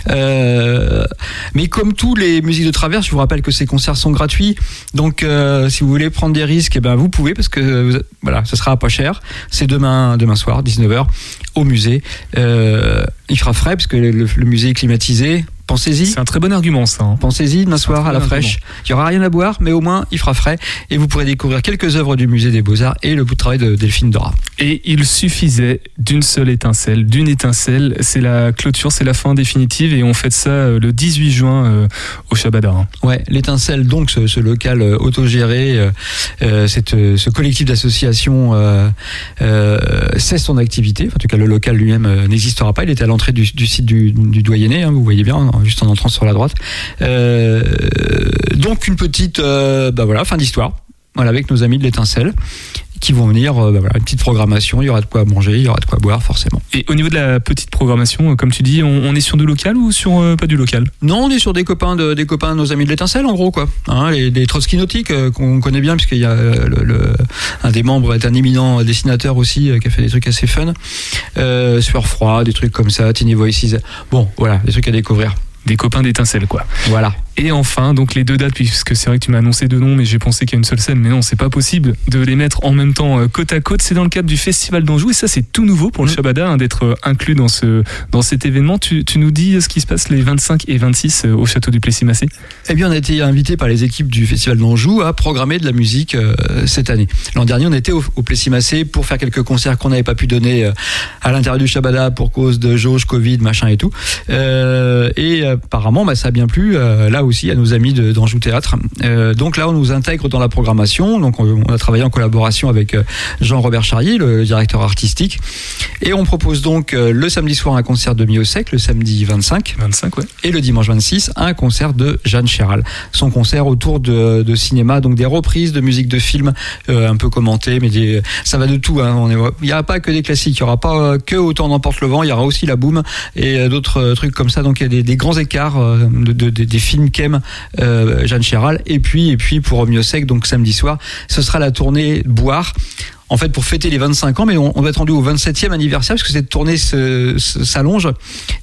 Euh, mais comme tous les musiques de travers, je vous rappelle que ces concerts sont gratuits. Donc, euh, si vous voulez prendre des risques, eh ben, vous pouvez parce que, vous- voilà, ça sera pas cher. C'est demain, demain soir, 19h, au musée. Euh, il fera frais parce que le, le musée est climatisé. Pensez-y. C'est un très bon argument ça. hein. Pensez-y demain soir à la bon fraîche. Il y aura rien à boire, mais au moins il fera frais et vous pourrez découvrir quelques œuvres du musée des Beaux-Arts et le bout de travail de Delphine Dora. Et il suffisait d'une seule étincelle, d'une étincelle, c'est la clôture, c'est la fin définitive et on fête ça euh, le 18 juin euh, au Shabada. hein. Ouais, l'étincelle donc ce, ce local euh, autogéré, euh, euh, cette, ce collectif d'associations euh, euh, cesse son activité. En tout cas, le local lui-même n'existera pas. Il était à l'entrée du, du site du, du Doyenné, hein, vous voyez bien, en- juste en entrant sur la droite. Euh, donc une petite, euh, bah voilà, fin d'histoire. voilà, avec nos amis de l'étincelle qui vont venir, euh, bah voilà, une petite programmation, il y aura de quoi manger, il y aura de quoi boire forcément. Et au niveau de la petite programmation, euh, comme tu dis, on, on est sur du local ou sur euh, pas du local? Non, on est sur des copains de, des copains de nos amis de l'étincelle en gros quoi. Hein, les, des Trotsky nautiques euh, qu'on connaît bien puisqu'il y a euh, le, le- un des membres est un éminent dessinateur aussi qui a fait des trucs assez fun. Sueur froid, des trucs comme ça, Tiny Voices. Bon, voilà, des trucs à découvrir. Des copains d'étincelle, quoi. Voilà. Et enfin, donc les deux dates, puisque c'est vrai que tu m'as annoncé deux noms, mais j'ai pensé qu'il y a une seule scène, mais non, c'est pas possible de les mettre en même temps euh, côte à côte. C'est dans le cadre du Festival d'Anjou, et ça c'est tout nouveau pour le Mhm. Shabada hein, d'être euh, inclus dans ce dans cet événement. Tu, tu nous dis euh, ce qui se passe les 25 et 26 euh, au château du Plessis-Massé? Eh bien, on a été invité par les équipes du Festival d'Anjou à programmer de la musique euh, cette année. L'an dernier, on était au, au Plessis-Massé pour faire quelques concerts qu'on n'avait pas pu donner euh, à l'intérieur du Shabada pour cause de jauge, Covid, machin et tout. Euh, et apparemment, bah, ça a bien plu euh, aussi à nos amis d'Anjou Théâtre. Euh, donc là, on nous intègre dans la programmation. Donc, on, on a travaillé en collaboration avec euh, Jean-Robert Charrier, le directeur artistique. Et on propose donc euh, le samedi soir un concert de Mio Sec, le samedi 25 25, ouais. et le dimanche 26 un concert de Jeanne Chéral. Son concert autour de, de cinéma, donc des reprises de musique de films euh, un peu commentées, mais des, ça va de tout. hein. On est- Il n'y aura pas que des classiques, il n'y aura pas que Autant n'emporte le vent, il y aura aussi la boom et d'autres trucs comme ça. Donc il y a des, des grands écarts de, de- de- des films qu'aime euh, Jeanne Chéral. Et puis, et puis pour Mieux donc samedi soir, ce sera la tournée Boire en fait pour fêter les 25 ans, mais on, va être rendu au 27e anniversaire parce que cette tournée s'allonge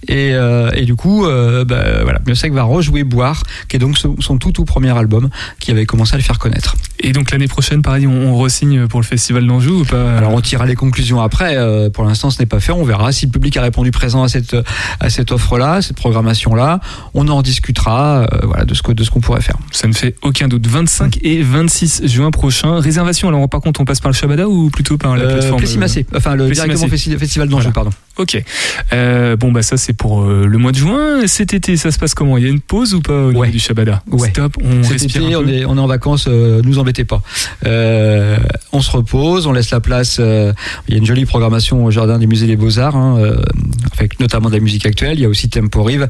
et, euh, et du coup, euh, bah, voilà, Miossec va rejouer Boire, qui est donc son, son tout tout premier album qui avait commencé à le faire connaître. Et donc l'année prochaine, pareil, on, on re-signe pour le Festival d'Anjou ou pas Alors on tirera les conclusions après. euh, pour l'instant, ce n'est pas fait. On verra si le public a répondu présent à cette à cette offre-là, à cette programmation-là. On en discutera, euh, voilà, de ce que de ce qu'on pourrait faire. Ça ne fait aucun doute. 25 et 26 juin prochain. Réservation, alors par contre, on passe par le Shabada ou plutôt par la Euh, plateforme Plessis-Massé, enfin le directement festi- festival d'Anjou, Voilà. pardon. Ok. Euh, bon, bah ça c'est pour euh, le mois de juin. Cet été, ça se passe comment? Il y a une pause ou pas au niveau Ouais. du Shabada? Ouais. Stop, on Cet respire été, un on est, on est en vacances, euh, nous embêtez pas. Euh, on se repose, on laisse la place. il y a une jolie programmation au jardin du musée des Beaux-Arts, hein, avec notamment de la musique actuelle. Il y a aussi Tempo Rive.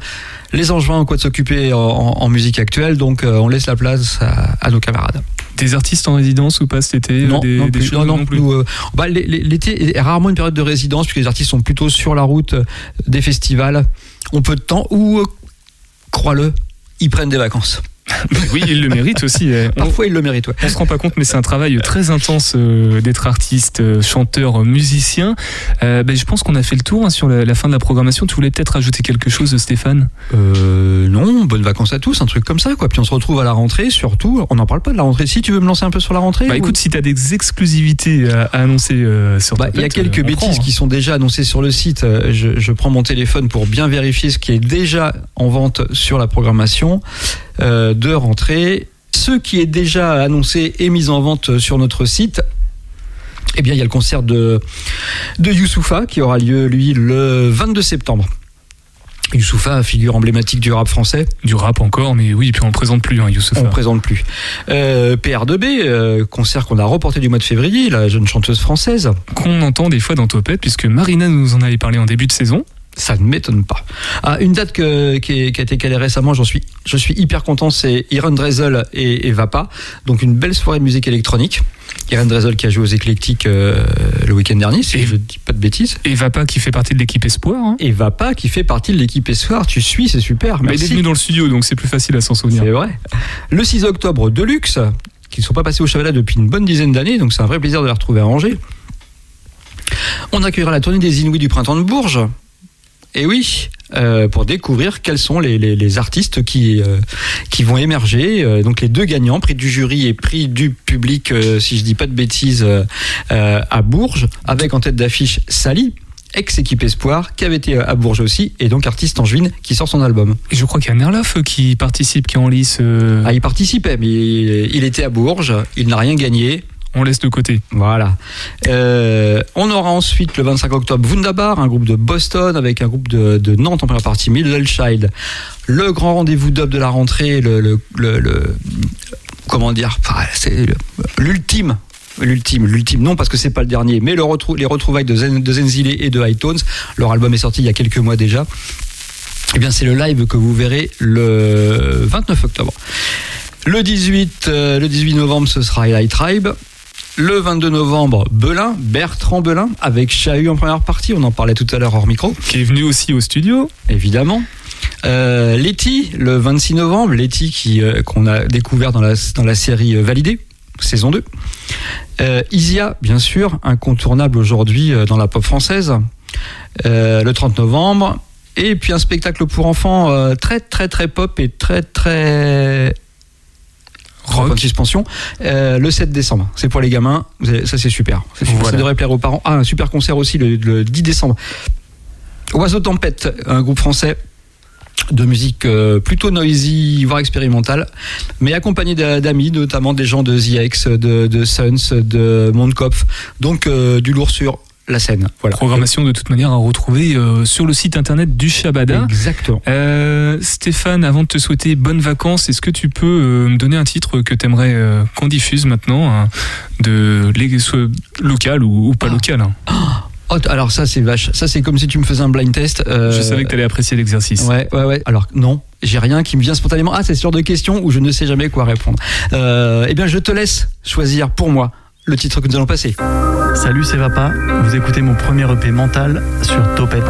Les Angevins ont quoi de s'occuper en, en- en musique actuelle, donc on laisse la place à, à nos camarades. Des artistes en résidence ou pas cet été Non, des, non, des plus, choses non, non, nous, euh, bah, l'é- l'é- l'été est rarement une période de résidence puisque les artistes sont plutôt sur la route euh, des festivals, ont peu de temps ou, euh, crois-le, ils prennent des vacances. Oui, ils le méritent aussi. On, Parfois, ils le méritent. ouais. on se rend pas compte, mais c'est un travail très intense euh, d'être artiste, euh, chanteur, euh, musicien. Euh, ben, je pense qu'on a fait le tour hein, sur la, la fin de la programmation. Tu voulais peut-être ajouter quelque chose, Stéphane? Euh, non, bonnes vacances à tous, un truc comme ça, quoi. Puis on se retrouve à la rentrée, surtout. On n'en parle pas de la rentrée. Si tu veux me lancer un peu sur la rentrée Bah ou- écoute, si tu as des exclusivités à, à annoncer euh, sur Bah, il y a quelques euh, on bêtises prend, qui sont déjà annoncées sur le site. Je, je prends mon téléphone pour bien vérifier ce qui est déjà en vente sur la programmation de rentrée. Ce qui est déjà annoncé et mis en vente sur notre site. Eh bien, il y a le concert de, de Youssoufa qui aura lieu, lui, le 22 septembre. Youssoufa, figure emblématique du rap français. Du rap encore, mais oui, puis on le présente plus, hein, Youssouf. On ne présente plus. Euh, PR2B, euh, concert qu'on a reporté du mois de février, la jeune chanteuse française. Qu'on entend des fois dans Topette, puisque Marina nous en avait parlé en début de saison. Ça ne m'étonne pas. Ah, une date que- qui, a été calée récemment, j'en suis, je suis hyper content, c'est Iron Drezel et, et Vapa. Donc une belle soirée de musique électronique. Iron Drezel qui a joué aux éclectiques euh, le week-end dernier, si Et- je ne dis pas de bêtises. Et Vapa qui fait partie de l'équipe Espoir. Hein. Et Vapa qui fait partie de l'équipe Espoir. Tu suis, c'est super. Mais il est venu dans le studio, donc c'est plus facile à s'en souvenir. C'est vrai. Le 6 octobre, Deluxe, qui ne sont pas passés au Chavala depuis une bonne dizaine d'années, donc c'est un vrai plaisir de les retrouver à Angers. On accueillera la tournée des Inouïs du printemps de Bourges. Et oui, euh, pour découvrir quels sont les, les- les artistes qui, euh, qui vont émerger. Euh, donc les deux gagnants, prix du jury et prix du public, si je dis pas de bêtises, à Bourges, avec en tête d'affiche Sally, ex-équipe Espoir, qui avait été à Bourges aussi, et donc artiste angevine qui sort son album. Et je crois qu'il y a Nerloff qui participe, qui est en lice. Ah, il participait, mais il, il était à Bourges, il n'a rien gagné. On laisse de côté. Voilà. Euh, on aura ensuite le 25 octobre Wunderbar, un groupe de Boston avec un groupe de, de Nantes en première partie, Middle Child. Le grand rendez-vous d'up de la rentrée, le, le, comment dire, c'est l'ultime. L'ultime, l'ultime, non parce que c'est pas le dernier, mais les retrouvailles de, Zen, Zenzile et de High Tones. Leur album est sorti il y a quelques mois déjà. Eh bien, c'est le live que vous verrez le 29 octobre. Le 18, euh, le 18 novembre, ce sera Eli Tribe. Le 22 novembre, Belin, Bertrand Belin, avec Chahut en première partie. On en parlait tout à l'heure hors micro. Qui est venu aussi au studio. Évidemment. Euh, Letty, le 26 novembre, Letty qui euh, qu'on a découvert dans la, dans la série euh, Validée, saison 2. Euh, Isia, bien sûr, incontournable aujourd'hui dans la pop française, le 30 novembre. Et puis un spectacle pour enfants très très très pop et très très De suspension euh, le 7 décembre. C'est pour les gamins, ça c'est super. C'est super. Voilà. Ça devrait plaire aux parents. Ah, un super concert aussi le, le 10 décembre. Oiseau Tempête, un groupe français de musique euh, plutôt noisy, voire expérimentale, mais accompagné d'a- d'amis, notamment des gens de The X, de, de Suns, de Mondkopf, donc euh, du lourd sur la scène. Voilà. Programmation de toute manière à retrouver euh, sur le site internet du Shabada. Exactement. Euh, Stéphane, avant de te souhaiter bonnes vacances, est-ce que tu peux euh, me donner un titre que tu aimerais qu'on diffuse maintenant, hein, de local ou, ou pas Ah. local hein? Oh, alors ça c'est vache. Ça c'est comme si tu me faisais un blind test. euh, Je savais que tu allais apprécier l'exercice. Ouais, ouais, ouais. Alors non, j'ai rien qui me vient spontanément. Ah, c'est ce genre de questions où je ne sais jamais quoi répondre. Euh, eh bien, je te laisse choisir pour moi le titre que nous allons passer. Salut, c'est Vapa. Vous écoutez mon premier EP mental sur Topette.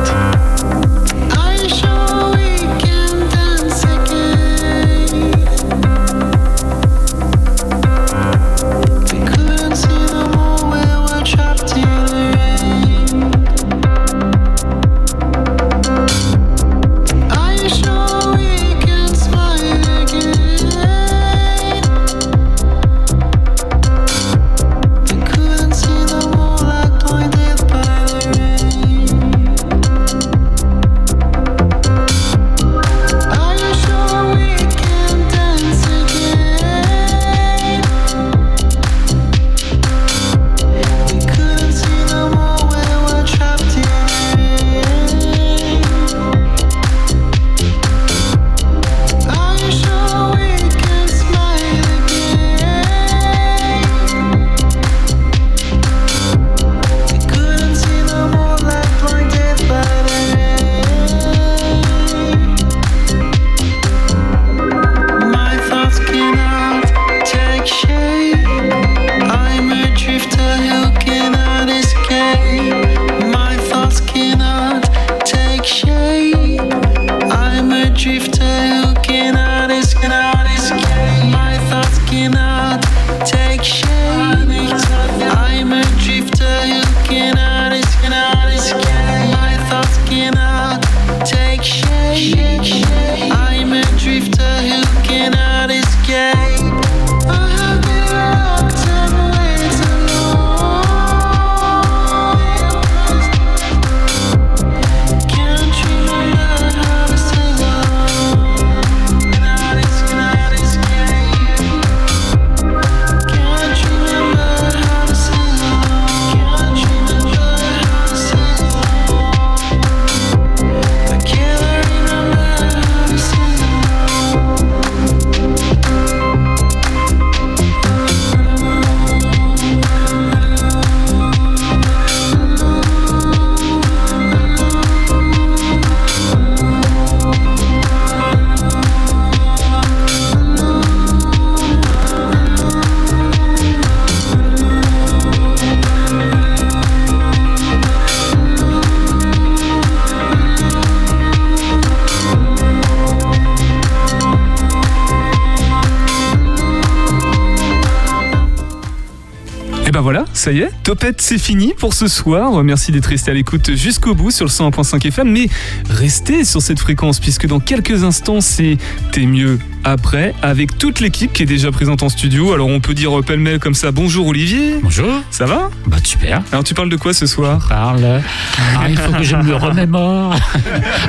Et ben voilà, ça y est, Topette, c'est fini pour ce soir. Merci d'être resté à l'écoute jusqu'au bout sur le 101.5 FM. Mais restez sur cette fréquence, puisque dans quelques instants, c'est T'es mieux après, avec toute l'équipe qui est déjà présente en studio. Alors on peut dire euh, pêle-mêle comme ça, bonjour Olivier. Bonjour. Ça va? Bah super. Alors tu parles de quoi ce soir? Parle. Ah, il faut que je me remémore.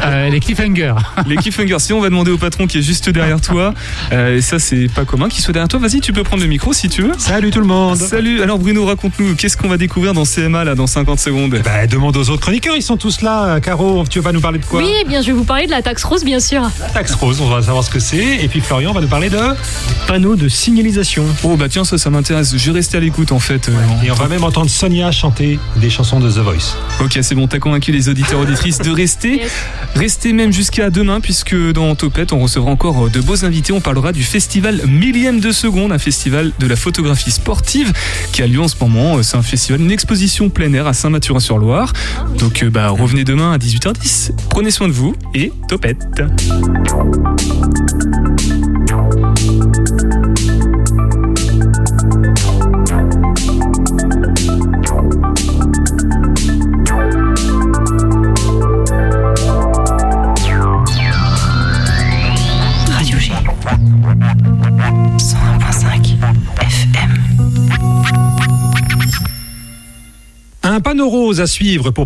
Euh, les cliffhangers. Les cliffhangers. Si on va demander au patron qui est juste derrière toi, euh, et ça c'est pas commun, qui soit derrière toi. Vas-y, tu peux prendre le micro si tu veux. Salut tout le monde. Salut. Alors Bruno, raconte-nous, qu'est-ce qu'on va découvrir dans CMA là dans 50 secondes? Bah, demande aux autres chroniqueurs, ils sont tous là. Caro, tu vas nous parler de quoi? Oui, eh bien, je vais vous parler de la taxe rose, bien sûr. La taxe rose, on va savoir ce que c'est. Et puis Florian va nous parler de panneaux de signalisation. Oh bah tiens, ça, ça m'intéresse. Je vais rester à l'écoute en fait. euh, Et on va même entendre Sonia chanter des chansons de The Voice. Ok, c'est bon, t'as convaincu les auditeurs auditrices de rester. Restez même jusqu'à demain, puisque dans Topette, on recevra encore de beaux invités. On parlera du festival Millième de Seconde, un festival de la photographie sportive qui a lieu en ce moment. C'est un festival, une exposition plein air à Saint-Mathurin-sur-Loire. Donc euh, bah, revenez demain à 18h10. Prenez soin de vous et Topette. Radio G. 101.5 FM. Un panneau rose à suivre pour